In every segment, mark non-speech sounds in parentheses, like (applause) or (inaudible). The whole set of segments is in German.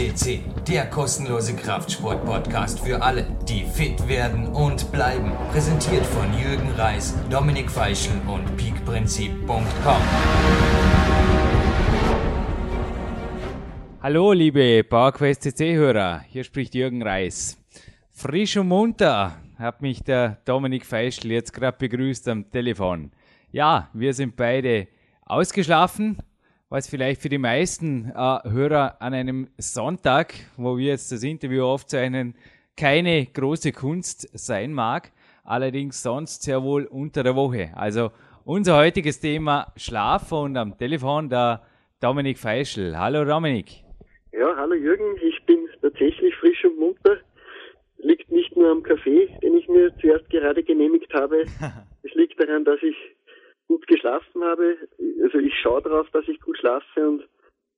CC, der kostenlose Kraftsport-Podcast für alle, die fit werden und bleiben. Präsentiert von Jürgen Reis, Dominik Feischl und peakprinzip.com. Hallo, liebe PowerQuest CC-Hörer, hier spricht Jürgen Reis. Frisch und munter hat mich der Dominik Feischl jetzt gerade begrüßt am Telefon. Ja, wir sind beide ausgeschlafen, was vielleicht für die meisten äh, Hörer an einem Sonntag, wo wir jetzt das Interview aufzeichnen, keine große Kunst sein mag, allerdings sonst sehr wohl unter der Woche. Also unser heutiges Thema Schlaf und am Telefon der Dominik Feischl. Hallo Dominik. Ja, hallo Jürgen, ich bin tatsächlich frisch und munter. Liegt nicht nur am Kaffee, den ich mir zuerst gerade genehmigt habe. (laughs) es liegt daran, dass ich gut geschlafen habe. Also ich schaue darauf, dass ich gut schlafe und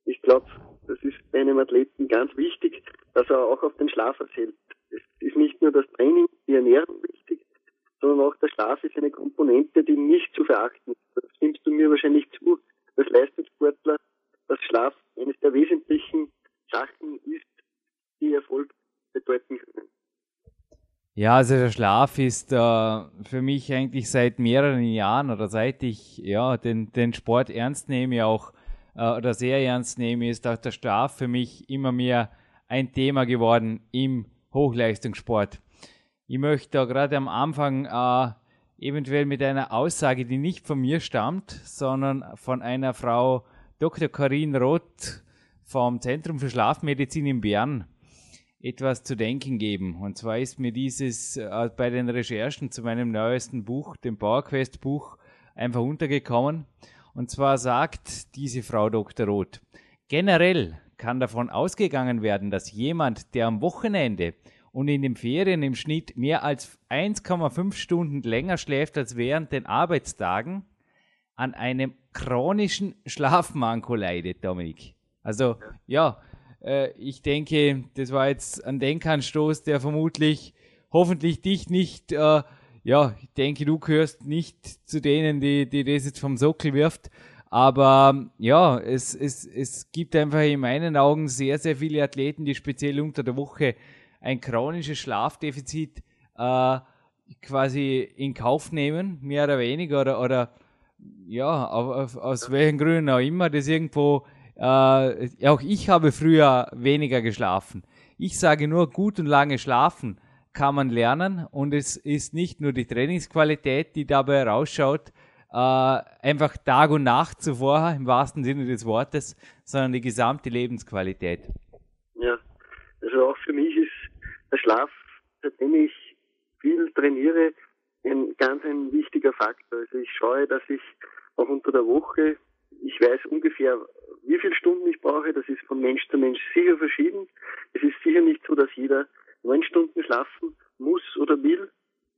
ich glaube, das ist bei einem Athleten ganz wichtig, dass er auch auf den Schlaf erzählt. Es ist nicht nur das Training, die Ernährung wichtig, sondern auch der Schlaf ist eine Komponente, die nicht zu verachten ist. Das stimmst du mir wahrscheinlich zu, als Leistungssportler, dass Schlaf eines der wesentlichen Sachen ist, die Erfolg bedeuten können. Ja, also der Schlaf ist äh, für mich eigentlich seit mehreren Jahren oder seit ich ja, den, den Sport ernst nehme, auch äh, oder sehr ernst nehme, ist auch der Schlaf für mich immer mehr ein Thema geworden im Hochleistungssport. Ich möchte da gerade am Anfang äh, eventuell mit einer Aussage, die nicht von mir stammt, sondern von einer Frau Dr. Karin Roth vom Zentrum für Schlafmedizin in Bern etwas zu denken geben. Und zwar ist mir dieses äh, bei den Recherchen zu meinem neuesten Buch, dem PowerQuest Buch, einfach untergekommen. Und zwar sagt diese Frau Dr. Roth, generell kann davon ausgegangen werden, dass jemand, der am Wochenende und in den Ferien im Schnitt mehr als 1,5 Stunden länger schläft als während den Arbeitstagen, an einem chronischen Schlafmanko leidet, Dominik. Also ja, äh, ich denke, das war jetzt ein Denkanstoß, der vermutlich, hoffentlich dich nicht, äh, ja, ich denke, du gehörst nicht zu denen, die, die das jetzt vom Sockel wirft. Aber ja, es, es, es gibt einfach in meinen Augen sehr, sehr viele Athleten, die speziell unter der Woche ein chronisches Schlafdefizit äh, quasi in Kauf nehmen, mehr oder weniger, oder, oder ja, auf, auf, aus welchen Gründen auch immer, das irgendwo äh, auch ich habe früher weniger geschlafen. Ich sage nur, gut und lange schlafen kann man lernen und es ist nicht nur die Trainingsqualität, die dabei herausschaut, äh, einfach Tag und Nacht zuvor, im wahrsten Sinne des Wortes, sondern die gesamte Lebensqualität. Ja, also auch für mich ist der Schlaf, seitdem ich viel trainiere, ein ganz ein wichtiger Faktor. Also ich schaue, dass ich auch unter der Woche, ich weiß ungefähr, wie viele Stunden ich brauche, das ist von Mensch zu Mensch sicher verschieden. Es ist sicher nicht so, dass jeder neun Stunden schlafen muss oder will.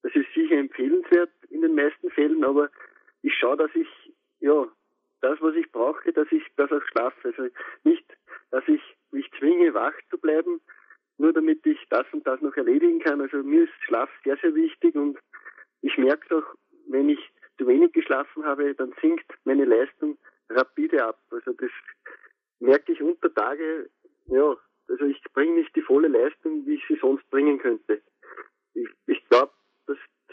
Das ist sicher empfehlenswert in den meisten Fällen, aber ich schaue, dass ich, ja, das, was ich brauche, dass ich das auch schlafe. Also nicht, dass ich mich zwinge, wach zu bleiben, nur damit ich das und das noch erledigen kann. Also mir ist Schlaf sehr, sehr wichtig und ich merke doch, wenn ich zu wenig geschlafen habe, dann sinkt meine Leistung rapide ab. Also das merke ich unter Tage, ja, also ich bringe nicht die volle Leistung, wie ich sie sonst bringen könnte. Ich, ich glaube,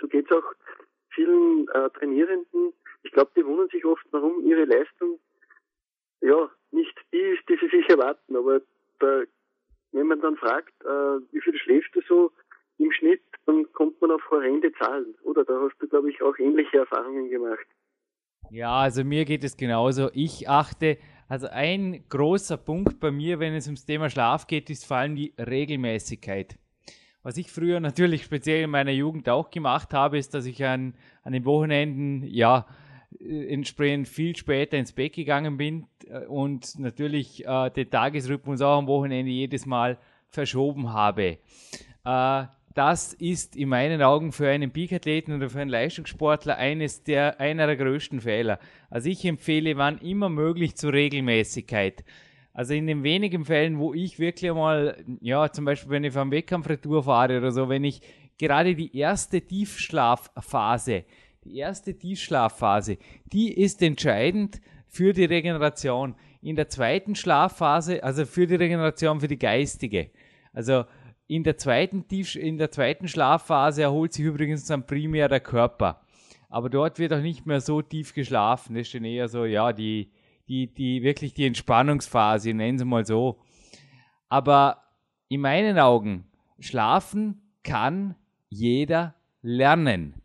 so geht es auch vielen äh, Trainierenden. Ich glaube, die wundern sich oft, warum ihre Leistung ja nicht die ist, die sie sich erwarten. Aber da, wenn man dann fragt, äh, wie viel schläfst du so im Schnitt, dann kommt man auf horrende Zahlen. Oder da hast du, glaube ich, auch ähnliche Erfahrungen gemacht. Ja, also mir geht es genauso. Ich achte, also ein großer Punkt bei mir, wenn es ums Thema Schlaf geht, ist vor allem die Regelmäßigkeit. Was ich früher natürlich speziell in meiner Jugend auch gemacht habe, ist, dass ich an, an den Wochenenden, ja, äh, entsprechend viel später ins Bett gegangen bin äh, und natürlich äh, den Tagesrhythmus auch am Wochenende jedes Mal verschoben habe. Äh, das ist in meinen Augen für einen Peakathleten oder für einen Leistungssportler eines der, einer der größten Fehler. Also ich empfehle, wann immer möglich zur Regelmäßigkeit. Also in den wenigen Fällen, wo ich wirklich mal, ja, zum Beispiel wenn ich vom Wettkampfretour fahre oder so, wenn ich gerade die erste Tiefschlafphase, die erste Tiefschlafphase, die ist entscheidend für die Regeneration. In der zweiten Schlafphase, also für die Regeneration für die geistige. Also in der zweiten, Tief in der zweiten Schlafphase erholt sich übrigens dann primär der Körper. Aber dort wird auch nicht mehr so tief geschlafen. Das ist dann eher so, ja, die, die, die wirklich die Entspannungsphase, nennen Sie mal so. Aber in meinen Augen, schlafen kann jeder lernen.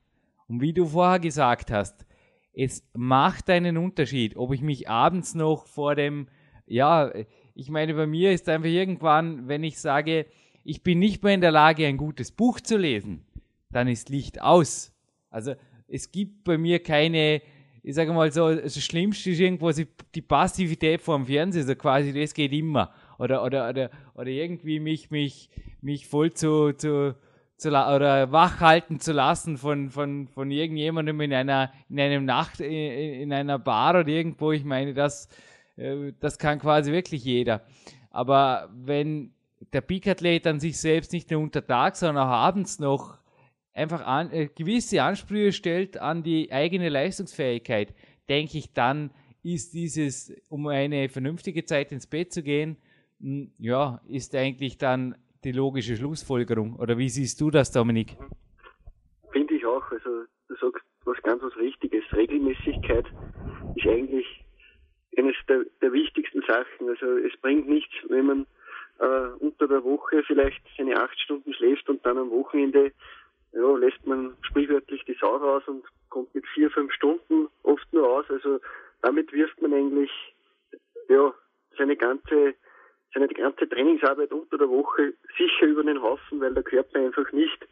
Und wie du vorher gesagt hast, es macht einen Unterschied, ob ich mich abends noch vor dem, ja, ich meine, bei mir ist einfach irgendwann, wenn ich sage, ich bin nicht mehr in der Lage, ein gutes Buch zu lesen, dann ist Licht aus. Also es gibt bei mir keine, ich sage mal so, das Schlimmste ist irgendwo die Passivität vor dem Fernseher, so quasi, das geht immer. Oder, oder, oder, oder irgendwie mich, mich, mich voll zu, zu, zu oder wach halten zu lassen von, von, von irgendjemandem in einer, in einem Nacht, in, in einer Bar oder irgendwo. Ich meine, das, äh, das kann quasi wirklich jeder. Aber wenn der Peak-Athlet an sich selbst nicht nur unter Tag, sondern auch abends noch einfach an, äh, gewisse Ansprüche stellt an die eigene Leistungsfähigkeit, denke ich, dann ist dieses, um eine vernünftige Zeit ins Bett zu gehen, mh, ja, ist eigentlich dann die logische Schlussfolgerung. Oder wie siehst du das, Dominik? Finde ich auch. Also du sagst was ganz was Richtiges. Regelmäßigkeit ist eigentlich eines der, der wichtigsten Sachen. Also es bringt nichts, wenn man äh, unter der Woche vielleicht seine acht Stunden schläft und dann am Wochenende ja, lässt man sprichwörtlich die Sau raus und kommt mit vier, fünf Stunden oft nur aus. Also damit wirft man eigentlich ja, seine ganze seine ganze Trainingsarbeit unter der Woche sicher über den Haufen, weil der Körper einfach nicht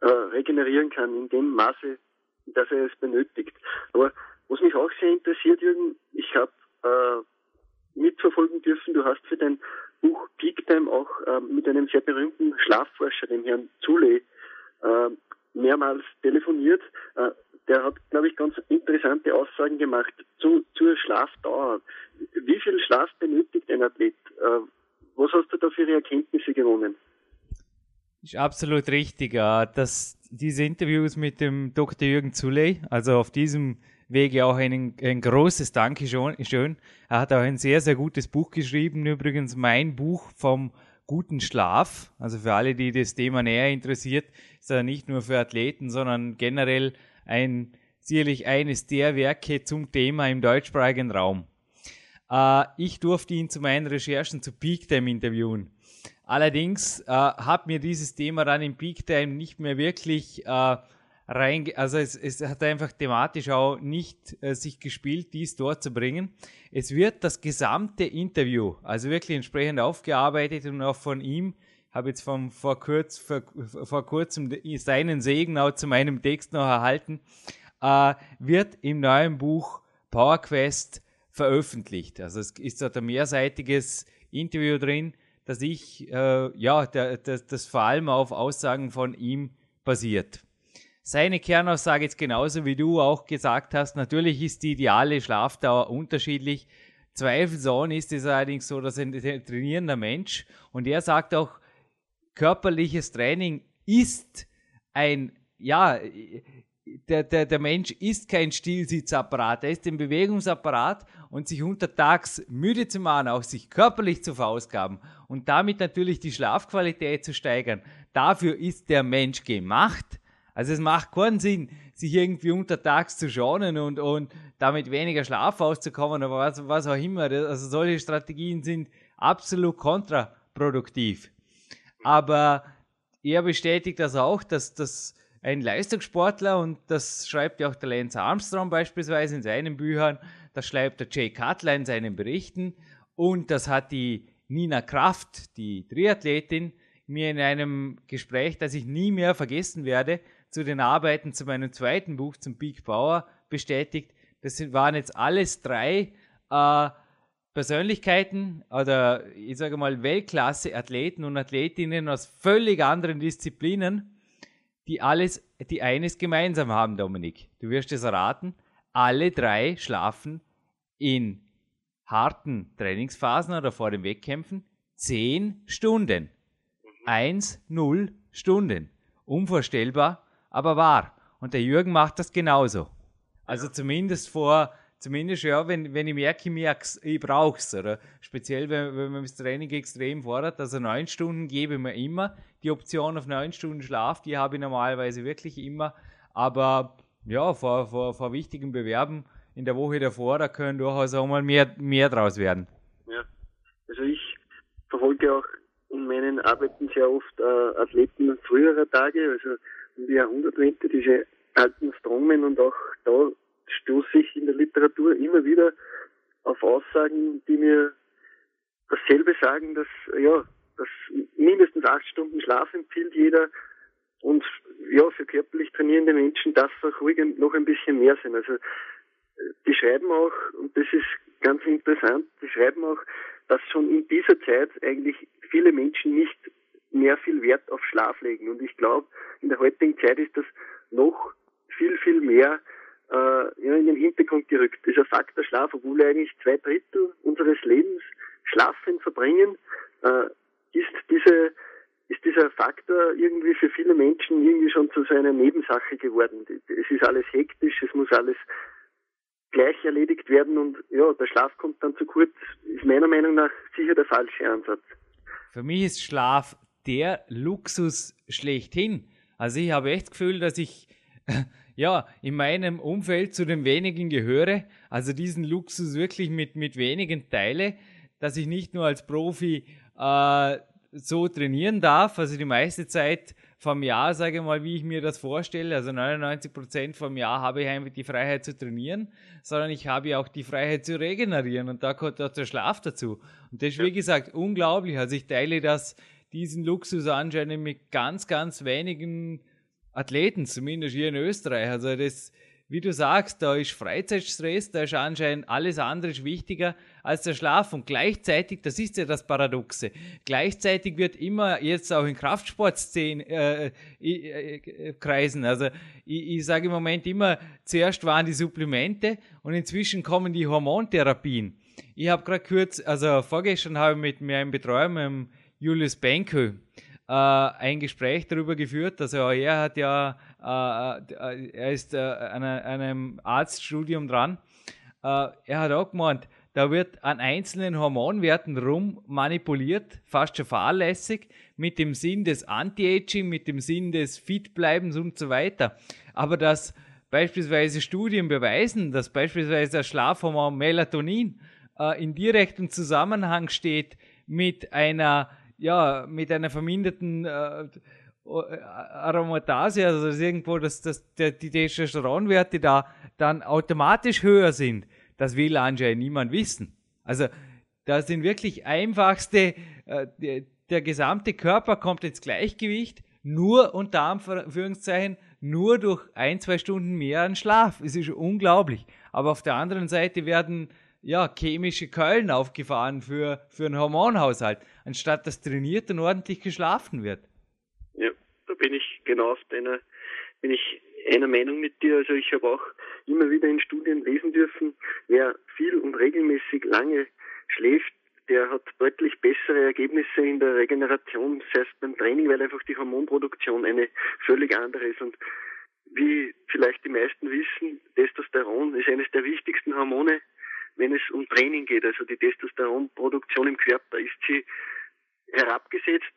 äh, regenerieren kann in dem Maße, dass er es benötigt. Aber was mich auch sehr interessiert, Jürgen, ich habe äh, mitverfolgen dürfen, du hast für dein Buch Peak Time auch äh, mit einem sehr berühmten Schlafforscher, dem Herrn Zuley, äh, mehrmals telefoniert. Äh, der hat, glaube ich, ganz interessante Aussagen gemacht zu, zur Schlafdauer. Wie viel Schlaf benötigt ein Athlet? Äh, was hast du da für Erkenntnisse gewonnen? Ist absolut richtig. dass diese Interviews mit dem Dr. Jürgen Zuley, also auf diesem Wege auch ein, ein großes Dankeschön. Er hat auch ein sehr, sehr gutes Buch geschrieben. Übrigens mein Buch vom guten Schlaf. Also für alle, die das Thema näher interessiert, ist er nicht nur für Athleten, sondern generell ein sicherlich eines der Werke zum Thema im deutschsprachigen Raum. Äh, ich durfte ihn zu meinen Recherchen zu Peak Time interviewen. Allerdings äh, hat mir dieses Thema dann im Peak Time nicht mehr wirklich äh, rein, also es, es, hat einfach thematisch auch nicht äh, sich gespielt, dies dort zu bringen. Es wird das gesamte Interview, also wirklich entsprechend aufgearbeitet und auch von ihm, habe jetzt vom, vor, kurz, vor, vor kurzem seinen Segen auch zu meinem Text noch erhalten, äh, wird im neuen Buch Power Quest veröffentlicht. Also es ist dort ein mehrseitiges Interview drin, dass ich, äh, ja, der, das vor allem auf Aussagen von ihm basiert. Seine Kernaussage ist genauso wie du auch gesagt hast, natürlich ist die ideale Schlafdauer unterschiedlich. Zweifelsohne ist es allerdings so, dass ein trainierender Mensch und er sagt auch, körperliches Training ist ein, ja, der, der, der Mensch ist kein Stillsitzapparat, er ist ein Bewegungsapparat und sich untertags müde zu machen, auch sich körperlich zu verausgaben und damit natürlich die Schlafqualität zu steigern, dafür ist der Mensch gemacht. Also es macht keinen Sinn, sich irgendwie untertags zu schonen und, und damit weniger Schlaf auszukommen, aber was, was auch immer. Also solche Strategien sind absolut kontraproduktiv. Aber er bestätigt das auch, dass das ein Leistungssportler und das schreibt ja auch der Lance Armstrong beispielsweise in seinen Büchern, das schreibt der Jay Cutler in seinen Berichten und das hat die Nina Kraft, die Triathletin, mir in einem Gespräch, das ich nie mehr vergessen werde, zu den Arbeiten zu meinem zweiten Buch zum Peak Power bestätigt. Das waren jetzt alles drei äh, Persönlichkeiten oder ich sage mal Weltklasse-Athleten und Athletinnen aus völlig anderen Disziplinen, die alles, die eines gemeinsam haben, Dominik. Du wirst es erraten. Alle drei schlafen in harten Trainingsphasen oder vor den Wettkämpfen zehn Stunden. Eins, null Stunden. Unvorstellbar, aber wahr. Und der Jürgen macht das genauso. Also zumindest vor zumindest ja, wenn, wenn ich merke, ich, ich brauche es. Oder? Speziell, wenn, wenn man das Training extrem fordert. Also neun Stunden gebe ich mir immer. Die Option auf neun Stunden Schlaf, die habe ich normalerweise wirklich immer. Aber ja, vor, vor, vor wichtigen Bewerben in der Woche davor, da können durchaus auch mal mehr, mehr draus werden. Ja, also ich verfolge auch in meinen Arbeiten sehr oft äh, Athleten früherer Tage, also Jahrhundertwende, diese alten Strongmen und auch da stoße ich in der Literatur immer wieder auf Aussagen, die mir dasselbe sagen, dass ja, dass mindestens acht Stunden Schlaf empfiehlt jeder und ja, für körperlich trainierende Menschen darf es auch ruhig noch ein bisschen mehr sein. Also die schreiben auch, und das ist ganz interessant, die schreiben auch, dass schon in dieser Zeit eigentlich viele Menschen nicht mehr viel Wert auf Schlaf legen. Und ich glaube, in der heutigen Zeit ist das noch viel, viel mehr äh, in den Hintergrund gerückt. Dieser Faktor Schlaf, obwohl wir eigentlich zwei Drittel unseres Lebens schlafen verbringen, äh, ist diese ist dieser Faktor irgendwie für viele Menschen irgendwie schon zu so einer Nebensache geworden. Es ist alles hektisch, es muss alles gleich erledigt werden und ja, der Schlaf kommt dann zu kurz, ist meiner Meinung nach sicher der falsche Ansatz. Für mich ist Schlaf der Luxus schlechthin. Also ich habe echt das Gefühl, dass ich (laughs) ja in meinem Umfeld zu den wenigen gehöre, also diesen Luxus wirklich mit, mit wenigen teile, dass ich nicht nur als Profi äh, so trainieren darf, also die meiste Zeit vom Jahr, sage ich mal, wie ich mir das vorstelle, also 99 Prozent vom Jahr habe ich einfach die Freiheit zu trainieren, sondern ich habe ja auch die Freiheit zu regenerieren und da kommt auch der Schlaf dazu. Und das ist, wie gesagt, unglaublich. Also ich teile das, diesen Luxus anscheinend mit ganz, ganz wenigen Athleten, zumindest hier in Österreich. Also das, wie du sagst, da ist Freizeitstress, da ist anscheinend alles andere wichtiger als der Schlaf. Und gleichzeitig, das ist ja das Paradoxe, gleichzeitig wird immer jetzt auch in Kraftsportszenen, äh, äh, äh, Kreisen, also ich, ich sage im Moment immer, zuerst waren die Supplemente und inzwischen kommen die Hormontherapien. Ich habe gerade kurz, also vorgestern habe ich mit meinem Betreuer, mit dem Julius Benko, äh, ein Gespräch darüber geführt. Also er hat ja, äh, äh, er ist äh, an einem Arztstudium dran. Äh, er hat auch gemeint, da wird an einzelnen Hormonwerten rum manipuliert, fast schon fahrlässig, mit dem Sinn des Anti-Aging, mit dem Sinn des Fitbleibens und so weiter. Aber dass beispielsweise Studien beweisen, dass beispielsweise das Schlafhormon Melatonin äh, in direktem Zusammenhang steht mit einer ja, mit einer verminderten äh, Aromatase, also dass irgendwo dass, dass der, die Testosteronwerte da dann automatisch höher sind, das will anscheinend niemand wissen. Also das sind wirklich einfachste, äh, der, der gesamte Körper kommt ins Gleichgewicht, nur unter Anführungszeichen, nur durch ein, zwei Stunden mehr an Schlaf. Es ist unglaublich. Aber auf der anderen Seite werden ja, chemische Keulen aufgefahren für, für einen Hormonhaushalt, anstatt dass trainiert und ordentlich geschlafen wird. Ja, da bin ich genau auf deiner, bin ich einer Meinung mit dir. Also ich habe auch immer wieder in Studien lesen dürfen, wer viel und regelmäßig lange schläft, der hat deutlich bessere Ergebnisse in der Regeneration, das heißt beim Training, weil einfach die Hormonproduktion eine völlig andere ist. Und wie vielleicht die meisten wissen, Testosteron ist eines der wichtigsten Hormone wenn es um Training geht. Also die Testosteronproduktion im Körper ist sie herabgesetzt,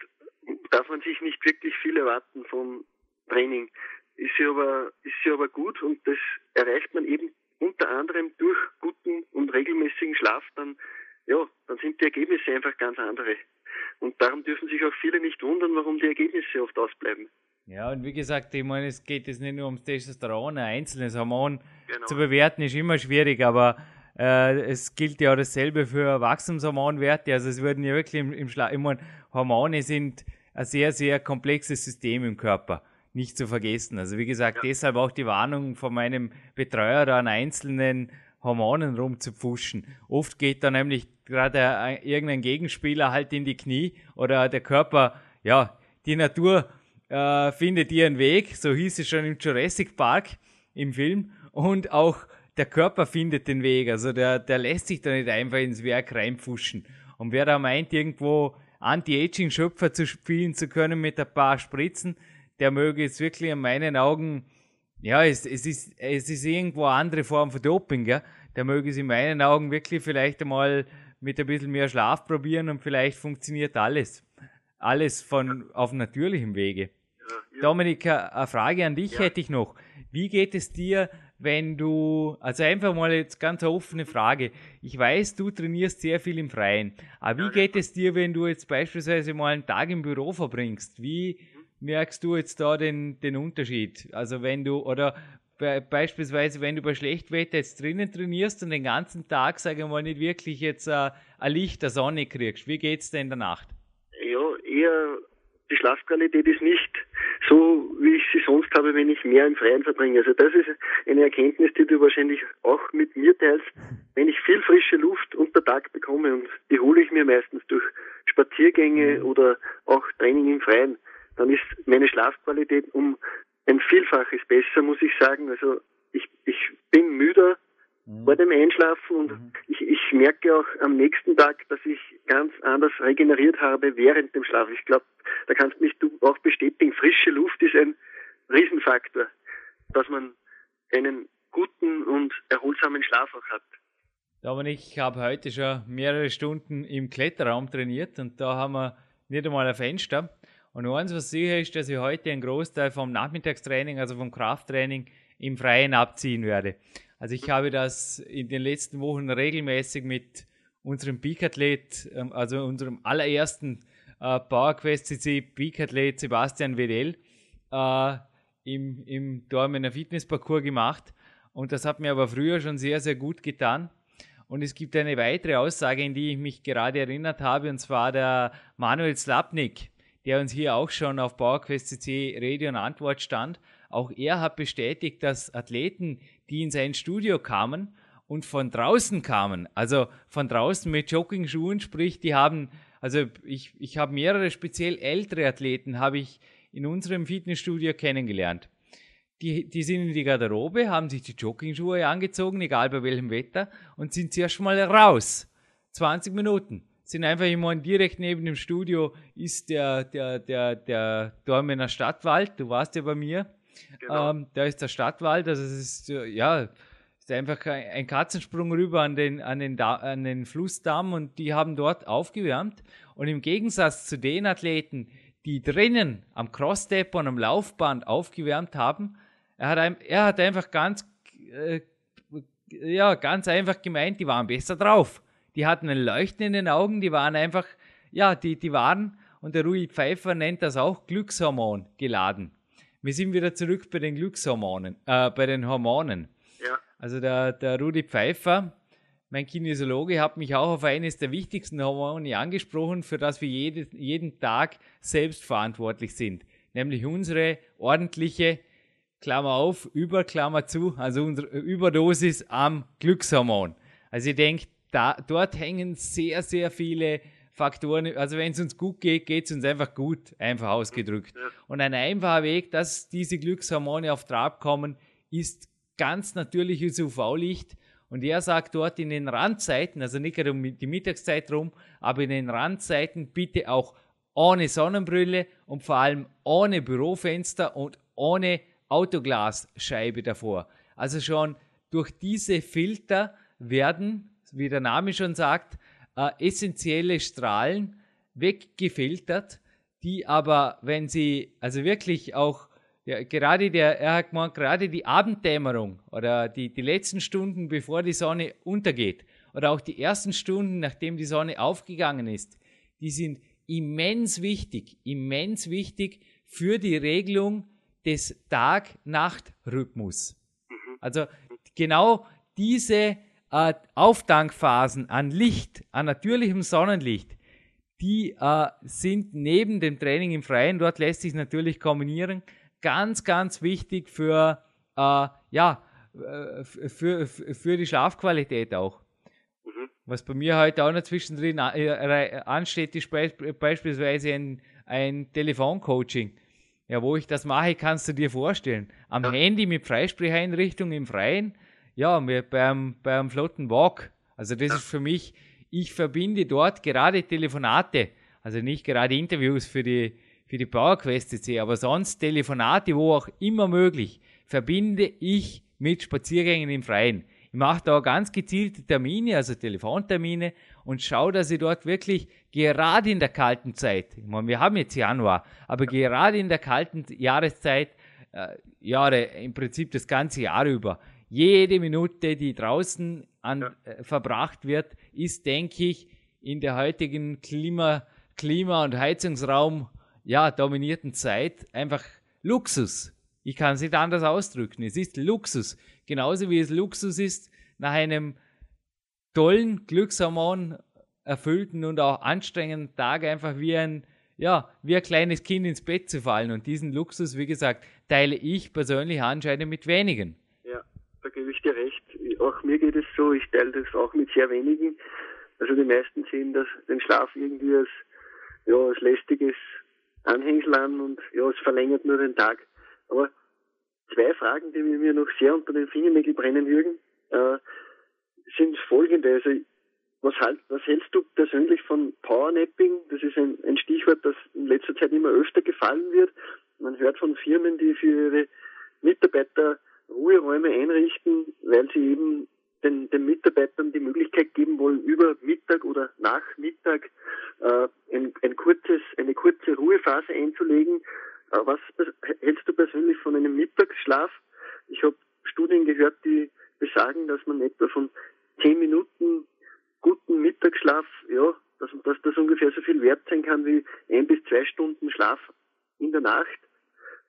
darf man sich nicht wirklich viel erwarten vom Training. Ist sie aber, ist sie aber gut und das erreicht man eben unter anderem durch guten und regelmäßigen Schlaf, dann, ja, dann sind die Ergebnisse einfach ganz andere. Und darum dürfen sich auch viele nicht wundern, warum die Ergebnisse oft ausbleiben. Ja, und wie gesagt, ich meine, es geht jetzt nicht nur ums Testosteron, ein einzelnes Hormon genau. zu bewerten ist immer schwierig, aber es gilt ja dasselbe für Wachstumshormonwerte. Also es würden ja wirklich im, im Schla ich meine, Hormone sind ein sehr, sehr komplexes System im Körper. Nicht zu vergessen. Also wie gesagt, ja. deshalb auch die Warnung von meinem Betreuer da an einzelnen Hormonen rumzupfuschen. Oft geht da nämlich gerade irgendein Gegenspieler halt in die Knie oder der Körper, ja, die Natur äh, findet ihren Weg, so hieß es schon im Jurassic Park im Film. Und auch der Körper findet den Weg. Also der, der lässt sich da nicht einfach ins Werk reinpfuschen. Und wer da meint, irgendwo Anti-Aging-Schöpfer zu spielen zu können mit ein paar Spritzen, der möge jetzt wirklich in meinen Augen, ja, es, es, ist, es ist irgendwo eine andere Form von Doping, ja. der möge es in meinen Augen wirklich vielleicht einmal mit ein bisschen mehr Schlaf probieren und vielleicht funktioniert alles. Alles von auf natürlichem Wege. Ja, ja. Dominik, eine Frage an dich ja. hätte ich noch. Wie geht es dir, wenn du, also einfach mal jetzt ganz eine offene Frage. Ich weiß, du trainierst sehr viel im Freien. Aber wie geht es dir, wenn du jetzt beispielsweise mal einen Tag im Büro verbringst? Wie merkst du jetzt da den, den Unterschied? Also wenn du, oder be beispielsweise, wenn du bei Schlechtwetter jetzt drinnen trainierst und den ganzen Tag, sage ich mal, nicht wirklich jetzt äh, ein Licht der Sonne kriegst, wie geht's denn in der Nacht? Ja, eher die Schlafqualität ist nicht so, wie ich sie sonst habe, wenn ich mehr im Freien verbringe. Also das ist eine Erkenntnis, die du wahrscheinlich auch mit mir teilst. Wenn ich viel frische Luft unter Tag bekomme und die hole ich mir meistens durch Spaziergänge mhm. oder auch Training im Freien, dann ist meine Schlafqualität um ein Vielfaches besser, muss ich sagen. Also ich, ich bin müder mhm. vor dem Einschlafen und mhm. ich, ich merke auch am nächsten Tag, dass ich ganz anders regeneriert habe während dem Schlaf. Ich glaube, da kannst mich du auch bestätigen, frische Luft ist ein Riesenfaktor, dass man einen guten und erholsamen Schlaf auch hat. Dominik, ich habe heute schon mehrere Stunden im Kletterraum trainiert und da haben wir nicht einmal ein Fenster. Und eins, was sicher ist, dass ich heute einen Großteil vom Nachmittagstraining, also vom Krafttraining, im Freien abziehen werde. Also ich habe das in den letzten Wochen regelmäßig mit unserem Peak-Athlet, ähm, also unserem allerersten äh, PowerQuest CC Peak-Athlet Sebastian Wedell äh, im, im Dormener Fitnessparcours gemacht. Und das hat mir aber früher schon sehr, sehr gut getan. Und es gibt eine weitere Aussage, in die ich mich gerade erinnert habe, und zwar der Manuel Slapnik, der uns hier auch schon auf PowerQuest CC Rede und Antwort stand. Auch er hat bestätigt, dass Athleten, die in sein Studio kamen und von draußen kamen, also von draußen mit Jogging-Schuhen, sprich, die haben, also ich, ich habe mehrere speziell ältere Athleten, habe ich in unserem Fitnessstudio kennengelernt. Die, die sind in die Garderobe, haben sich die Jogging-Schuhe angezogen, egal bei welchem Wetter, und sind zuerst mal raus. 20 Minuten sind einfach immer direkt neben dem Studio ist der, der, der, der Dormener Stadtwald. Du warst ja bei mir. Genau. Ähm, da ist der Stadtwald. Also es ist, ja, ist einfach ein Katzensprung rüber an den, an, den an den Flussdamm und die haben dort aufgewärmt. Und im Gegensatz zu den Athleten, die drinnen am Crossstep und am Laufband aufgewärmt haben, er hat, er hat einfach ganz, äh, ja, ganz einfach gemeint, die waren besser drauf die hatten ein Leuchten in den Augen, die waren einfach, ja, die, die waren, und der Rui Pfeiffer nennt das auch Glückshormon geladen. Wir sind wieder zurück bei den Glückshormonen, äh, bei den Hormonen. Ja. Also der, der Rudi Pfeiffer, mein Kinesiologe, hat mich auch auf eines der wichtigsten Hormone angesprochen, für das wir jede, jeden Tag selbst verantwortlich sind. Nämlich unsere ordentliche, Klammer auf, Über, Klammer zu, also unsere Überdosis am Glückshormon. Also ich denke, da, dort hängen sehr, sehr viele Faktoren. Also wenn es uns gut geht, geht es uns einfach gut, einfach ausgedrückt. Und ein einfacher Weg, dass diese Glückshormone auf Trab kommen, ist ganz natürliches UV-Licht. Und er sagt dort in den Randzeiten, also nicht gerade um die Mittagszeit rum, aber in den Randzeiten bitte auch ohne Sonnenbrille und vor allem ohne Bürofenster und ohne Autoglasscheibe davor. Also schon durch diese Filter werden wie der Name schon sagt, äh, essentielle Strahlen weggefiltert, die aber, wenn sie, also wirklich auch, ja, gerade der, er hat gemeint, gerade die Abenddämmerung oder die, die letzten Stunden, bevor die Sonne untergeht oder auch die ersten Stunden, nachdem die Sonne aufgegangen ist, die sind immens wichtig, immens wichtig für die Regelung des Tag-Nacht-Rhythmus. Mhm. Also genau diese äh, Auftankphasen an Licht, an natürlichem Sonnenlicht, die äh, sind neben dem Training im Freien, dort lässt sich natürlich kombinieren, ganz, ganz wichtig für, äh, ja, äh, für, für die Schlafqualität auch. Mhm. Was bei mir heute auch noch zwischendrin äh, ansteht, ist beispielsweise ein, ein Telefoncoaching. Ja, wo ich das mache, kannst du dir vorstellen. Am ja. Handy mit Freisprecheinrichtung im Freien ja, beim, beim flotten Walk. Also das ist für mich, ich verbinde dort gerade Telefonate, also nicht gerade Interviews für die, für die PowerQuest CC, aber sonst Telefonate, wo auch immer möglich, verbinde ich mit Spaziergängen im Freien. Ich mache da ganz gezielte Termine, also Telefontermine und schaue, dass ich dort wirklich gerade in der kalten Zeit, ich meine, wir haben jetzt Januar, aber gerade in der kalten Jahreszeit, äh, Jahre, im Prinzip das ganze Jahr über, jede Minute, die draußen an, ja. äh, verbracht wird, ist, denke ich, in der heutigen Klima, Klima- und Heizungsraum ja, dominierten Zeit einfach Luxus. Ich kann es nicht anders ausdrücken. Es ist Luxus. Genauso wie es Luxus ist, nach einem tollen, Glückshormon erfüllten und auch anstrengenden Tag einfach wie ein, ja, wie ein kleines Kind ins Bett zu fallen. Und diesen Luxus, wie gesagt, teile ich persönlich anscheinend mit wenigen. Da gebe ich dir recht. Auch mir geht es so, ich teile das auch mit sehr wenigen. Also die meisten sehen das, den Schlaf irgendwie als, ja, als lästiges Anhängsel an und ja, es verlängert nur den Tag. Aber zwei Fragen, die mir noch sehr unter den Fingernägeln brennen, Jürgen, äh, sind folgende. Also, was, halt, was hältst du persönlich von Powernapping? Das ist ein, ein Stichwort, das in letzter Zeit immer öfter gefallen wird. Man hört von Firmen, die für ihre Mitarbeiter Ruheräume einrichten, weil sie eben den, den Mitarbeitern die Möglichkeit geben wollen, über Mittag oder nach Mittag äh, ein, ein kurzes, eine kurze Ruhephase einzulegen. Äh, was hältst du persönlich von einem Mittagsschlaf? Ich habe Studien gehört, die besagen, dass man etwa von zehn Minuten guten Mittagsschlaf, ja, dass, dass das ungefähr so viel wert sein kann wie ein bis zwei Stunden Schlaf in der Nacht.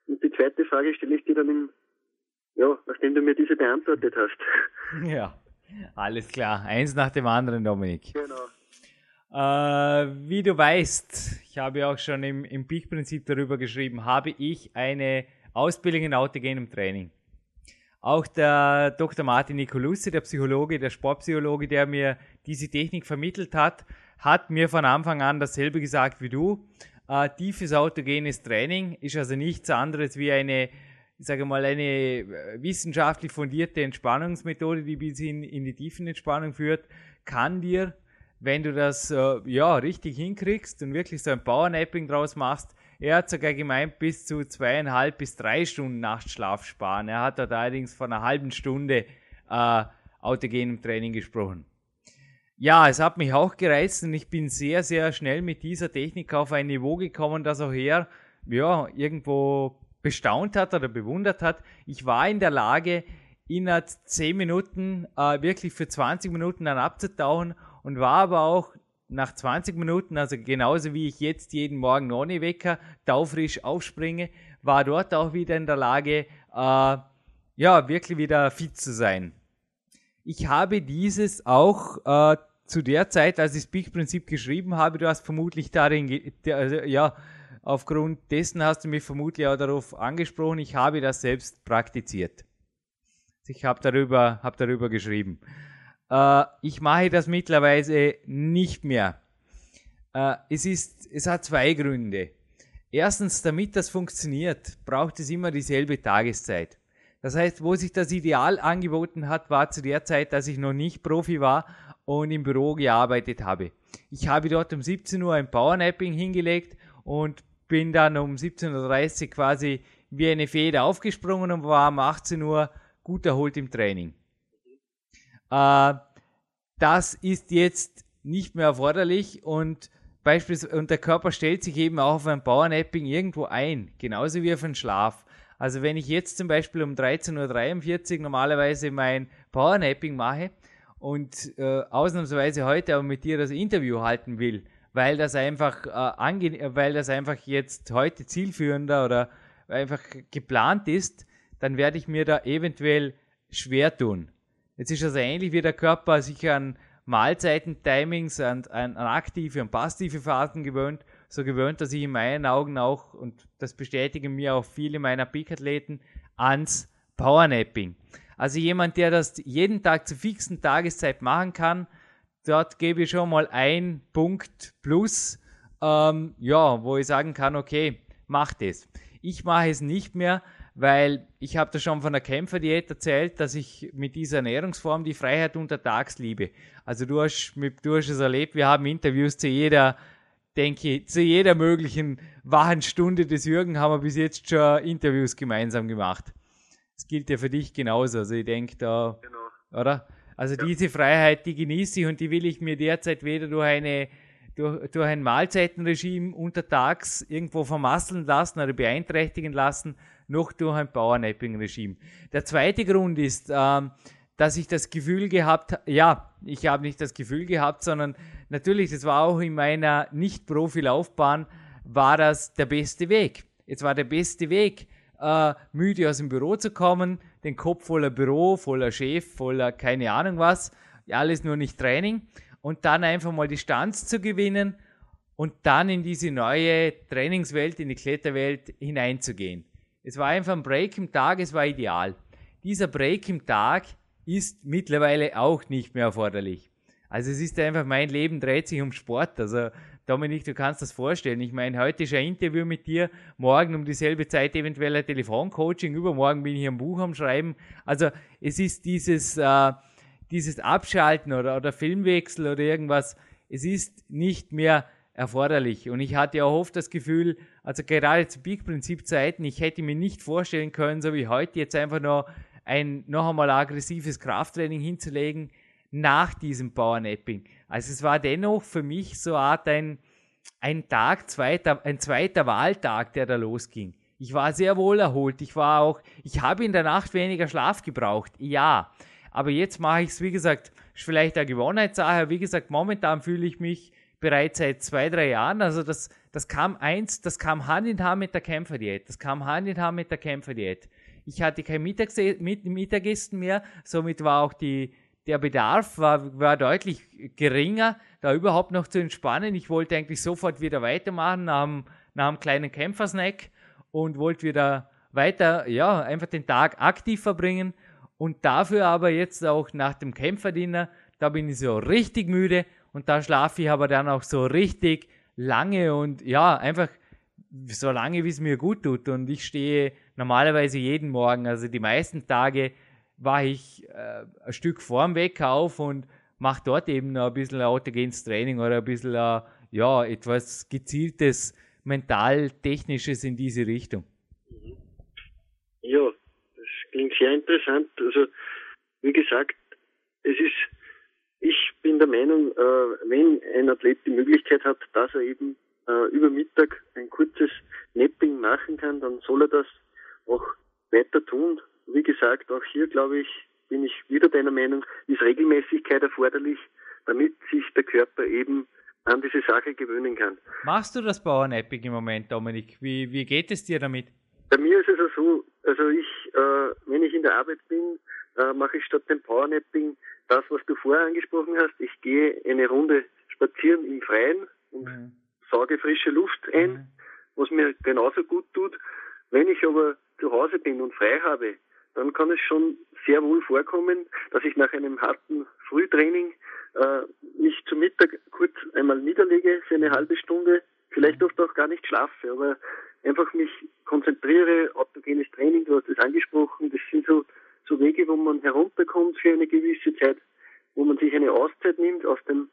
Und die zweite Frage stelle ich dir dann im, ja, nachdem du mir diese beantwortet hast. (laughs) Ja. Alles klar, eins nach dem anderen, Dominik. Genau. Äh, wie du weißt, ich habe auch schon im, im Peak-Prinzip darüber geschrieben, habe ich eine Ausbildung in autogenem Training. Auch der Dr. Martin Nicolussi, der Psychologe, der Sportpsychologe, der mir diese Technik vermittelt hat, hat mir von Anfang an dasselbe gesagt wie du. Äh, tiefes autogenes Training ist also nichts anderes wie eine ich sage mal, eine äh, wissenschaftlich fundierte Entspannungsmethode, die bis in, in die Tiefenentspannung führt, kann dir, wenn du das äh, ja richtig hinkriegst und wirklich so ein Powernapping draus machst, er hat sogar gemeint, bis zu zweieinhalb bis drei Stunden Nachtschlaf sparen. Er hat dort allerdings von einer halben Stunde äh, autogenem Training gesprochen. Ja, es hat mich auch gereizt und ich bin sehr, sehr schnell mit dieser Technik auf ein Niveau gekommen, das auch er ja, irgendwo bestaunt hat oder bewundert hat. Ich war in der Lage, innerhalb 10 Minuten äh, wirklich für 20 Minuten dann abzutauchen und war aber auch nach 20 Minuten, also genauso wie ich jetzt jeden Morgen ohne Wecker taufrisch aufspringe, war dort auch wieder in der Lage, äh, ja, wirklich wieder fit zu sein. Ich habe dieses auch äh, zu der Zeit, als ich das Peak-Prinzip geschrieben habe, du hast vermutlich darin, also, ja, Aufgrund dessen hast du mich vermutlich auch darauf angesprochen, ich habe das selbst praktiziert. Ich habe darüber, hab darüber geschrieben. Äh, ich mache das mittlerweile nicht mehr. Äh, es, ist, es hat zwei Gründe. Erstens, damit das funktioniert, braucht es immer dieselbe Tageszeit. Das heißt, wo sich das Ideal angeboten hat, war zu der Zeit, dass ich noch nicht Profi war und im Büro gearbeitet habe. Ich habe dort um 17 Uhr ein Powernapping hingelegt und bin dann um 17.30 Uhr quasi wie eine Feder aufgesprungen und war um 18 Uhr gut erholt im Training. Äh, das ist jetzt nicht mehr erforderlich und beispielsweise, und der Körper stellt sich eben auch auf ein Powernapping irgendwo ein, genauso wie auf einen Schlaf. Also wenn ich jetzt zum Beispiel um 13.43 Uhr normalerweise mein Powernapping mache und äh, ausnahmsweise heute auch mit dir das Interview halten will, weil das einfach äh, weil das einfach jetzt heute zielführender oder einfach geplant ist, dann werde ich mir da eventuell schwer tun. Jetzt ist also ähnlich wie der Körper sich an Mahlzeiten-Timings, an, an, an aktive und passive Phasen gewöhnt, so gewöhnt, dass ich in meinen Augen auch, und das bestätigen mir auch viele meiner Peak-Athleten, ans Powernapping. Also jemand, der das jeden Tag zur fixen Tageszeit machen kann, dort gebe ich schon mal ein Punkt plus, ähm, ja, wo ich sagen kann, okay, mach das. Ich mache es nicht mehr, weil ich habe da schon von der Kämpferdiät erzählt, dass ich mit dieser Ernährungsform die Freiheit untertags liebe. Also du hast, du hast es erlebt, wir haben Interviews zu jeder, denke ich, zu jeder möglichen wachen Stunde des Jürgen haben wir bis jetzt schon Interviews gemeinsam gemacht. Das gilt ja für dich genauso. Also ich denke da, genau. oder? Also diese Freiheit, die genieße ich und die will ich mir derzeit weder durch eine durch, durch ein Mahlzeitenregime untertags irgendwo vermasseln lassen oder beeinträchtigen lassen, noch durch ein Powernapping-Regime. Der zweite Grund ist, ähm, dass ich das Gefühl gehabt, ja, ich habe nicht das Gefühl gehabt, sondern natürlich, das war auch in meiner Nicht-Profi-Laufbahn, war das der beste Weg. Es war der beste Weg, äh, müde aus dem Büro zu kommen, den Kopf voller Büro, voller Chef, voller keine Ahnung was, alles nur nicht Training und dann einfach mal Distanz zu gewinnen und dann in diese neue Trainingswelt, in die Kletterwelt hineinzugehen. Es war einfach ein Break im Tag, es war ideal. Dieser Break im Tag ist mittlerweile auch nicht mehr erforderlich. Also es ist einfach, mein Leben dreht sich um Sport. Also Dominik, du kannst das vorstellen. Ich meine, heute ist ein Interview mit dir, morgen um dieselbe Zeit eventuell ein Telefoncoaching, übermorgen bin ich ein Buch am Schreiben. Also es ist dieses, äh, dieses Abschalten oder, oder Filmwechsel oder irgendwas, es ist nicht mehr erforderlich. Und ich hatte auch oft das Gefühl, also gerade zu Peak-Prinzip-Zeiten, ich hätte mir nicht vorstellen können, so wie heute, jetzt einfach noch ein noch einmal aggressives Krafttraining hinzulegen nach diesem Powernapping. Also es war dennoch für mich so eine Art ein, ein Tag, zweiter, ein zweiter Wahltag, der da losging. Ich war sehr wohl erholt. Ich war auch, ich habe in der Nacht weniger Schlaf gebraucht. Ja. Aber jetzt mache ich es, wie gesagt, vielleicht eine Gewohnheitssache. Wie gesagt, momentan fühle ich mich bereits seit zwei, drei Jahren. Also das, das kam eins, das kam Hand in Hand mit der Kämpferdiät. Das kam Hand in Hand mit der Kämpferdiät. Ich hatte kein Mittagessen mehr, somit war auch die, der Bedarf war, war deutlich geringer, da überhaupt noch zu entspannen. Ich wollte eigentlich sofort wieder weitermachen nach einem, nach einem kleinen Kämpfersnack und wollte wieder weiter, ja, einfach den Tag aktiv verbringen und dafür aber jetzt auch nach dem Kämpferdiener, da bin ich so richtig müde und da schlafe ich aber dann auch so richtig lange und ja, einfach so lange, wie es mir gut tut. Und ich stehe normalerweise jeden Morgen, also die meisten Tage war ich äh, ein Stück vorm Wecker auf und mache dort eben ein bisschen autogenes Training oder ein bisschen, äh, ja, etwas gezieltes, mental-technisches in diese Richtung. Ja, klingt sehr interessant. Also, wie gesagt, es ist, ich bin der Meinung, äh, wenn ein Athlet die Möglichkeit hat, dass er eben äh, über Mittag ein kurzes Napping machen kann, dann soll er das auch weiter tun. Wie gesagt, auch hier glaube ich, bin ich wieder deiner Meinung, ist Regelmäßigkeit erforderlich, damit sich der Körper eben an diese Sache gewöhnen kann. Machst du das Bauernapping im Moment, Dominik? Wie, wie geht es dir damit? Bei mir ist es so, also ich, äh, wenn ich in der Arbeit bin, äh, mache ich statt dem Powernapping das, was du vorher angesprochen hast. Ich gehe eine Runde spazieren im Freien und mhm. sauge frische Luft ein, mhm. was mir genauso gut tut. Wenn ich aber zu Hause bin und frei habe, dann kann es schon sehr wohl vorkommen, dass ich nach einem harten Frühtraining äh, mich zum Mittag kurz einmal niederlege für eine halbe Stunde, vielleicht oft auch gar nicht schlafe, aber einfach mich konzentriere, autogenes Training, du hast es angesprochen, das sind so, so Wege, wo man herunterkommt für eine gewisse Zeit, wo man sich eine Auszeit nimmt aus dem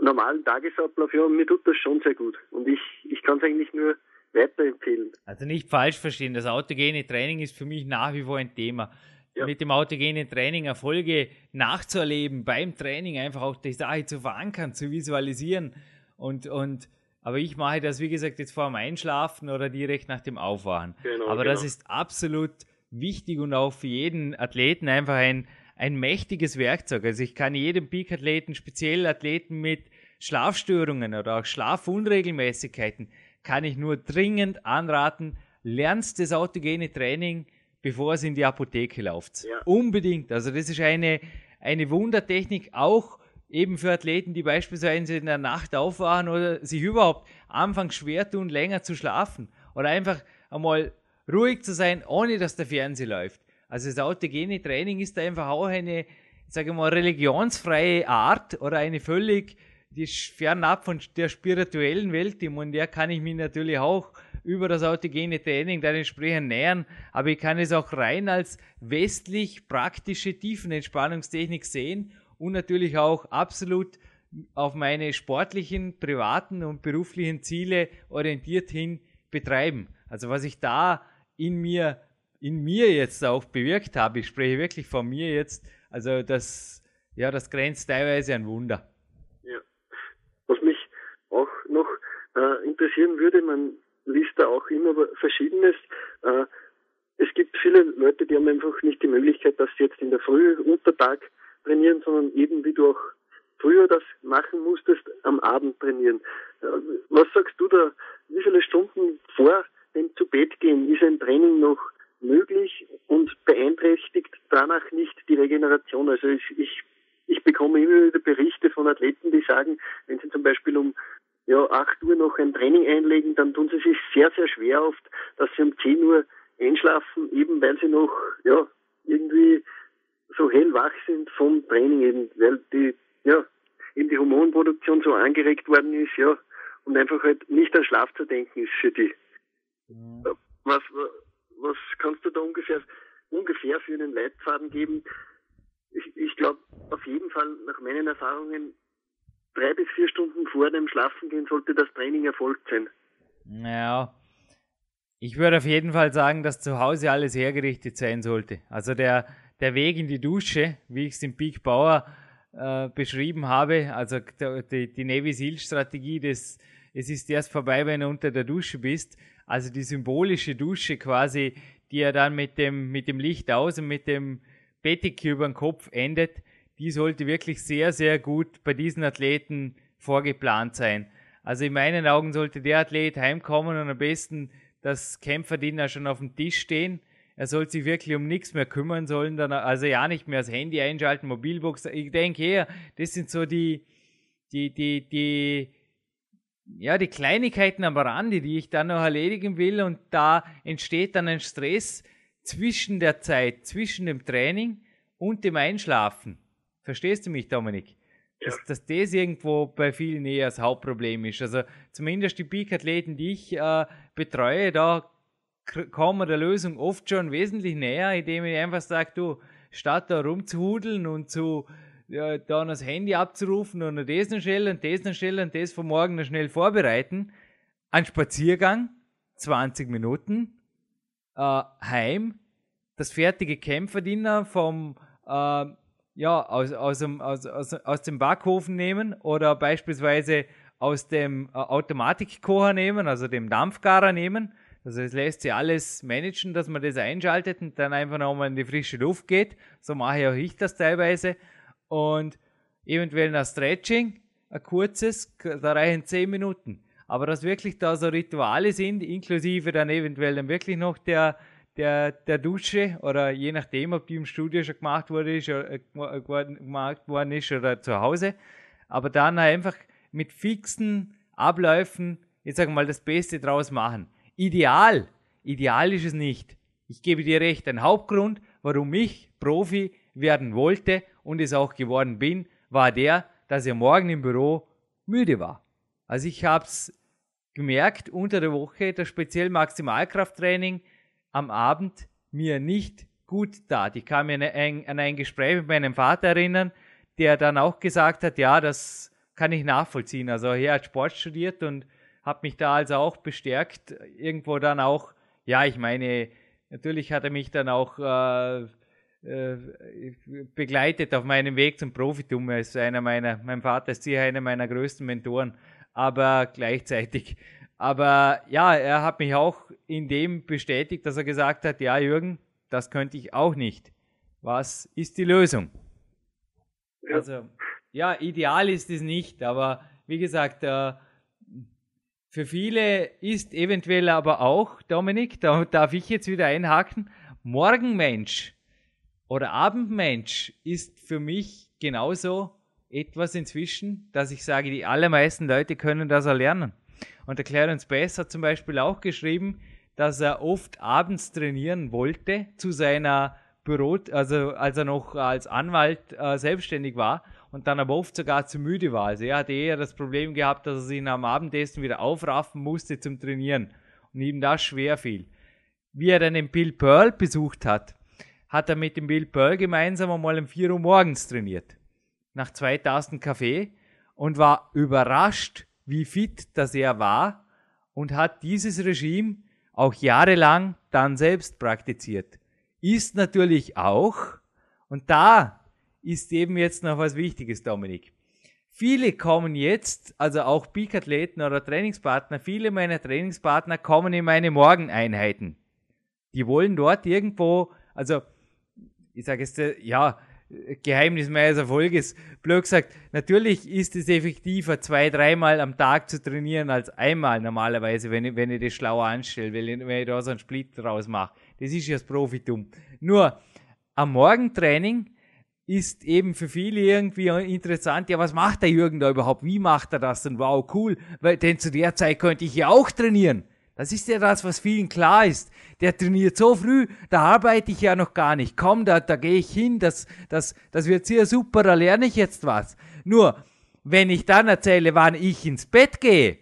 normalen Tagesablauf. Ja, mir tut das schon sehr gut. Und ich, ich kann es eigentlich nur weiterempfehlen. Also nicht falsch verstehen, das autogene Training ist für mich nach wie vor ein Thema. Ja. Mit dem autogenen Training Erfolge nachzuerleben, beim Training einfach auch die Sache zu verankern, zu visualisieren und, und aber ich mache das, wie gesagt, jetzt vor dem Einschlafen oder direkt nach dem Aufwachen. Genau, Aber genau. das ist absolut wichtig und auch für jeden Athleten einfach ein, ein mächtiges Werkzeug. Also ich kann jedem Peak-Athleten, speziell Athleten mit Schlafstörungen oder auch Schlafunregelmäßigkeiten, kann ich nur dringend anraten, lernst das autogene Training, bevor es in die Apotheke läuft. Ja. Unbedingt. Also das ist eine, eine Wundertechnik, auch eben für Athleten, die beispielsweise in der Nacht aufwachen oder sich überhaupt anfangs schwer tun, länger zu schlafen oder einfach einmal ruhig zu sein, ohne dass der Fernseher läuft. Also das autogene Training ist einfach auch eine, sage mal, religionsfreie Art oder eine völlig die fernab von der spirituellen Welt, in der kann ich mich natürlich auch über das autogene Training dann entsprechend nähern, aber ich kann es auch rein als westlich praktische Tiefenentspannungstechnik sehen und natürlich auch absolut auf meine sportlichen, privaten und beruflichen Ziele orientiert hin betreiben. Also was ich da in mir, in mir jetzt auch bewirkt habe, ich spreche wirklich von mir jetzt, also das, ja, das grenzt teilweise an Wunder. Ja. Was mich auch noch äh, interessieren würde, man liest da auch immer Verschiedenes. Äh, es gibt viele Leute, die haben einfach nicht die Möglichkeit, dass sie jetzt in der Früh unter Tag trainieren, sondern eben, wie du auch früher das machen musstest, am Abend trainieren. Äh, was sagst du da? Wie viele Stunden vor dem zu Bett gehen ist ein Training noch möglich und beeinträchtigt danach nicht die Regeneration? Also ich, ich, ich bekomme immer wieder Berichte von Athleten, die sagen, wenn sie zum Beispiel um ja, 8 Uhr noch ein Training einlegen, dann tun sie sich sehr, sehr schwer oft, dass sie um 10 Uhr einschlafen, eben weil sie noch ja, irgendwie so hellwach sind vom Training, eben, weil die, ja, eben die Hormonproduktion so angeregt worden ist, ja, und einfach halt nicht an Schlaf zu denken ist für die. Mhm. Was, was kannst du da ungefähr, ungefähr für einen Leitfaden geben? Ich, ich glaube, auf jeden Fall nach meinen Erfahrungen drei bis vier Stunden vor dem Schlafengehen sollte das Training erfolgt sein. Ja. Ich würde auf jeden Fall sagen, dass zu Hause alles hergerichtet sein sollte. Also der, der Weg in die Dusche, wie ich es im Peak Power äh, beschrieben habe, also die, die Navy Seal Strategie, das, es ist erst vorbei, wenn du unter der Dusche bist. Also die symbolische Dusche quasi, die ja dann mit dem, mit dem Licht aus und mit dem Bettdecke über den Kopf endet, die sollte wirklich sehr, sehr gut bei diesen Athleten vorgeplant sein. Also in meinen Augen sollte der Athlet heimkommen und am besten das Kämpferdiener schon auf dem Tisch stehen. Er soll sich wirklich um nichts mehr kümmern sollen, dann also ja nicht mehr das Handy einschalten, Mobilbox. Ich denke eher, das sind so die, die, die, die, ja, die Kleinigkeiten am Rande, die ich dann noch erledigen will und da entsteht dann ein Stress zwischen der Zeit, zwischen dem Training und dem Einschlafen. Verstehst du mich, Dominik? Dass, ja. dass das irgendwo bei vielen eher das Hauptproblem ist. Also zumindest die Peak-Athleten, die ich äh, betreue, da kommen wir der Lösung oft schon wesentlich näher, indem ich einfach sage, du, statt da rumzuhudeln und zu ja, da das Handy abzurufen und das noch schnell und das noch schnell und das von morgen noch schnell vorbereiten, ein Spaziergang, 20 Minuten, äh, heim, das fertige Kämpferdiener vom äh, ja, aus, aus, dem, aus, aus, aus dem Backofen nehmen oder beispielsweise aus dem äh, Automatikkocher nehmen, also dem Dampfgarer nehmen. Also es lässt sich alles managen, dass man das einschaltet und dann einfach nochmal in die frische Luft geht. So mache auch ich das teilweise. Und eventuell ein Stretching, ein kurzes, da reichen 10 Minuten. Aber dass wirklich da so Rituale sind, inklusive dann eventuell dann wirklich noch der, der, der Dusche oder je nachdem, ob die im Studio schon gemacht wurde, ist, oder, äh, gemacht worden ist oder zu Hause. Aber dann einfach mit fixen Abläufen, ich sage mal, das Beste draus machen. Ideal, ideal ist es nicht. Ich gebe dir recht, ein Hauptgrund, warum ich Profi werden wollte und es auch geworden bin, war der, dass ich morgen im Büro müde war. Also ich habe es gemerkt unter der Woche, das speziell Maximalkrafttraining am Abend mir nicht gut tat. Ich kann mir an ein, Gespräch mit meinem Vater erinnern, der dann auch gesagt hat, ja, das kann ich nachvollziehen. Also er hat Sport studiert und hat mich da also auch bestärkt. Irgendwo dann auch, ja, ich meine, natürlich hat er mich dann auch äh, äh, begleitet auf meinem Weg zum Profitum. Er ist einer meiner, mein Vater ist sicher einer meiner größten Mentoren, aber gleichzeitig aber ja, er hat mich auch in dem bestätigt, dass er gesagt hat, ja Jürgen, das könnte ich auch nicht. Was ist die Lösung? Ja. Also ja, ideal ist es nicht, aber wie gesagt, äh, für viele ist eventuell aber auch, Dominik, da darf ich jetzt wieder einhaken, Morgenmensch oder Abendmensch ist für mich genauso etwas inzwischen, dass ich sage, die allermeisten Leute können das erlernen. Und der Clarence Bass hat zum Beispiel auch geschrieben, dass er oft abends trainieren wollte zu seiner Büro, also als er noch als Anwalt äh, selbstständig war und dann aber oft sogar zu müde war. Also er hatte eher das Problem gehabt, dass er sich am Abendessen wieder aufraffen musste zum Trainieren und ihm das schwer fiel. Wie er dann den Bill Pearl besucht hat, hat er mit dem Bill Pearl gemeinsam einmal um 4 Uhr morgens trainiert. Nach 2000 Kaffee und war überrascht, wie fit das er war und hat dieses Regime auch jahrelang dann selbst praktiziert. Ist natürlich auch, und da ist eben jetzt noch was Wichtiges, Dominik. Viele kommen jetzt, also auch Peak-Athleten oder Trainingspartner, viele meiner Trainingspartner kommen in meine Morgeneinheiten. Die wollen dort irgendwo, also ich sage jetzt, äh, ja, Geheimnis meines Erfolges. Blöd gesagt, natürlich ist es effektiver, zwei, dreimal am Tag zu trainieren, als einmal normalerweise, wenn ich, wenn ich das schlauer anstelle, wenn ich, wenn ich da so einen Split draus mache. Das ist ja das Profitum. Nur am Morgentraining ist eben für viele irgendwie interessant, ja, was macht der Jürgen da überhaupt? Wie macht er das denn? Wow, cool. Weil, denn zu der Zeit könnte ich ja auch trainieren. Das ist ja das, was vielen klar ist. Der trainiert so früh, da arbeite ich ja noch gar nicht. Komm, da, da gehe ich hin, das, das, das wird sehr super, da lerne ich jetzt was. Nur, wenn ich dann erzähle, wann ich ins Bett gehe,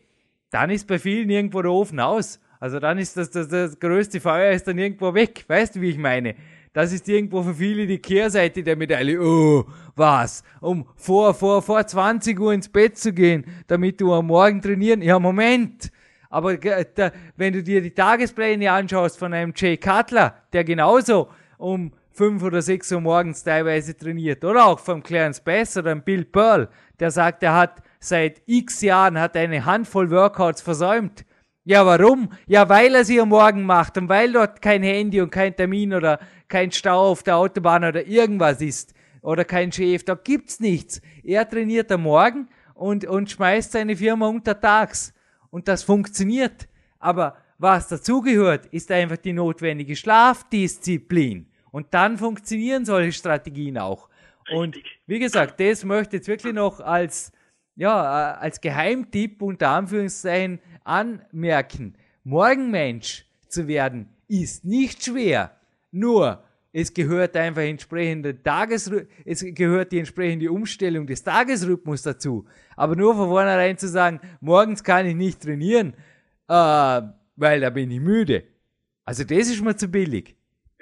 dann ist bei vielen irgendwo der Ofen aus. Also dann ist das, das, das größte Feuer ist dann irgendwo weg. Weißt du, wie ich meine? Das ist irgendwo für viele die Kehrseite der Medaille. Oh, was? Um vor, vor, vor 20 Uhr ins Bett zu gehen, damit du am Morgen trainieren? Ja, Moment. Aber da, wenn du dir die Tagespläne anschaust von einem Jay Cutler, der genauso um 5 oder 6 Uhr morgens teilweise trainiert, oder auch vom Clarence Bass oder einem Bill Pearl, der sagt, er hat seit x Jahren hat eine Handvoll Workouts versäumt. Ja, warum? Ja, weil er sie am Morgen macht und weil dort kein Handy und kein Termin oder kein Stau auf der Autobahn oder irgendwas ist oder kein Chef, da gibt's nichts. Er trainiert am Morgen und, und schmeißt seine Firma untertags und das funktioniert. Aber was dazugehört, ist einfach die notwendige Schlafdisziplin. Und dann funktionieren solche Strategien auch. Und wie gesagt, das möchte ich jetzt wirklich noch als, ja, als Geheimtipp unter Anführungszeichen anmerken. Morgenmensch zu werden ist nicht schwer. Nur, es gehört einfach entsprechende Tagesrhythmus, es gehört die entsprechende Umstellung des Tagesrhythmus dazu. Aber nur von vornherein zu sagen, morgens kann ich nicht trainieren, äh, weil da bin ich müde. Also das ist mir zu billig.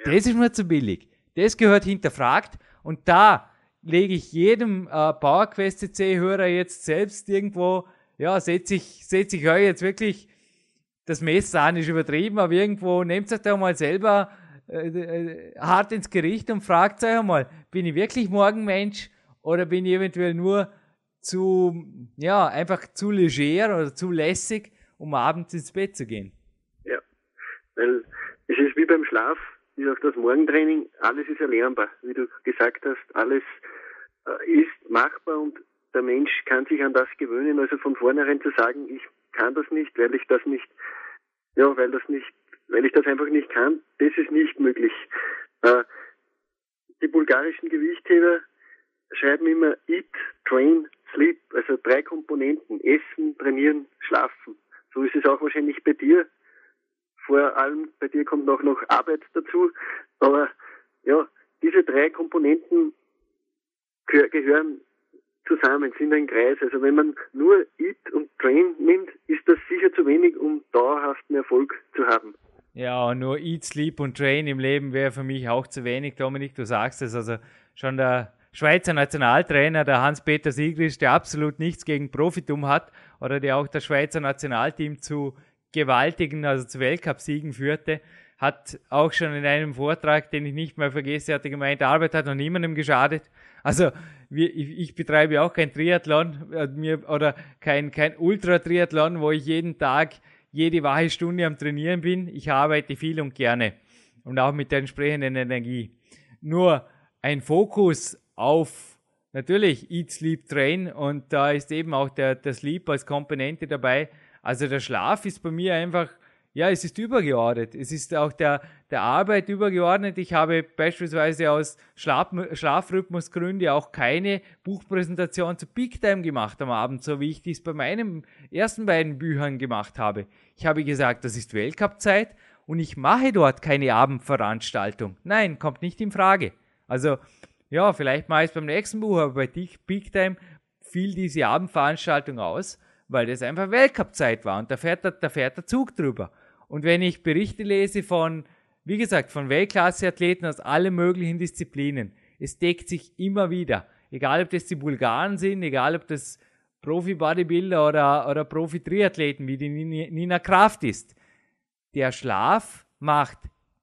Das ist mir zu billig. Das gehört hinterfragt und da lege ich jedem äh, PowerQuest CC-Hörer jetzt selbst irgendwo, ja, setze ich, setze ich euch jetzt wirklich das Messer an, ist übertrieben, aber irgendwo nehmt euch da mal selber äh, äh, hart ins Gericht und fragt euch einmal, bin ich wirklich morgen Mensch oder bin ich eventuell nur zu, ja, einfach zu leger oder zu lässig, um abends ins Bett zu gehen? Ja, weil es ist wie beim Schlaf, ist auch das Morgentraining, alles ist erlernbar, wie du gesagt hast, alles äh, ist machbar und der Mensch kann sich an das gewöhnen, also von vornherein zu sagen, ich kann das nicht, weil ich das nicht, ja, weil das nicht weil ich das einfach nicht kann, das ist nicht möglich. Äh, die bulgarischen Gewichtheber schreiben immer Eat, Train, Sleep, also drei Komponenten, Essen, Trainieren, Schlafen. So ist es auch wahrscheinlich bei dir. Vor allem bei dir kommt auch noch Arbeit dazu. Aber ja, diese drei Komponenten gehören zusammen, sind ein Kreis. Also wenn man nur Eat und Train nimmt, ist das sicher zu wenig, um dauerhaften Erfolg zu haben. Ja, nur Eat, Sleep und Train im Leben wäre für mich auch zu wenig, Dominik, du sagst es. Also schon der Schweizer Nationaltrainer, der Hans-Peter Siegrisch, der absolut nichts gegen Profitum hat oder der auch das Schweizer Nationalteam zu gewaltigen, also zu Weltcupsiegen führte, hat auch schon in einem Vortrag, den ich nicht mehr vergesse, hat er gemeint, Arbeit hat noch niemandem geschadet. Also ich, ich, betreibe auch kein Triathlon äh, oder kein, kein Ultra-Triathlon, wo ich jeden Tag jede wache Stunde am Trainieren bin. Ich arbeite viel und gerne und auch mit der entsprechenden Energie. Nur ein Fokus auf natürlich Eat, Sleep, Train und da ist eben auch der, der Sleep als Komponente dabei. Also der Schlaf ist bei mir einfach ja, es ist übergeordnet. Es ist auch der, der Arbeit übergeordnet. Ich habe beispielsweise aus Schlaf, Schlafrhythmusgründen auch keine Buchpräsentation zu Big Time gemacht am Abend, so wie ich dies bei meinen ersten beiden Büchern gemacht habe. Ich habe gesagt, das ist Weltcup-Zeit und ich mache dort keine Abendveranstaltung. Nein, kommt nicht in Frage. Also, ja, vielleicht mache ich es beim nächsten Buch, aber bei Big Time fiel diese Abendveranstaltung aus weil das einfach Weltcup-Zeit war und da fährt, der, da fährt der Zug drüber. Und wenn ich Berichte lese von, wie gesagt, von Weltklasse-Athleten aus allen möglichen Disziplinen, es deckt sich immer wieder. Egal, ob das die Bulgaren sind, egal, ob das Profi-Bodybuilder oder, oder Profi-Triathleten wie die Nina Kraft ist. Der Schlaf macht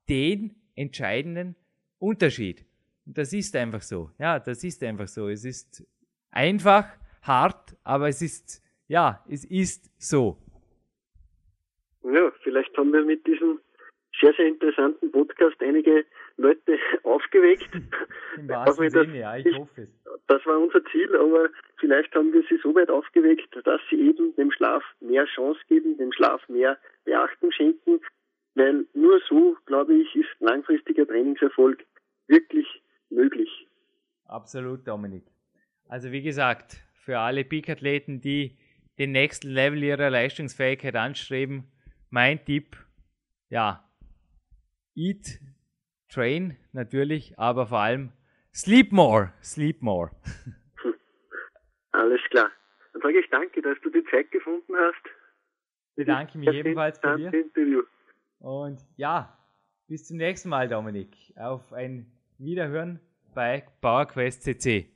den entscheidenden Unterschied. Und das ist einfach so. Ja, das ist einfach so. Es ist einfach, hart, aber es ist, ja, es ist so. Ja, vielleicht haben wir mit diesem sehr, sehr interessanten Podcast einige Leute (laughs) aufgeweckt. Im (laughs) wahrsten Sinne, ja, ich hoffe es. Das war unser Ziel, aber vielleicht haben wir sie so weit aufgeweckt, dass sie eben dem Schlaf mehr Chance geben, dem Schlaf mehr Beachtung schenken, weil nur so, glaube ich, ist langfristiger Trainingserfolg wirklich möglich. Absolut, Dominik. Also wie gesagt, für alle Peak-Athleten, die den nächsten Level ihrer Leistungsfähigkeit anstreben, mein Tipp, ja, eat, train natürlich, aber vor allem sleep more, sleep more. (laughs) Alles klar. Dann sage ich danke, dass du die Zeit gefunden hast. Bedanke mich ebenfalls bei dir. Interview. Und ja, bis zum nächsten Mal, Dominik. Auf ein Wiederhören bei PowerQuest CC.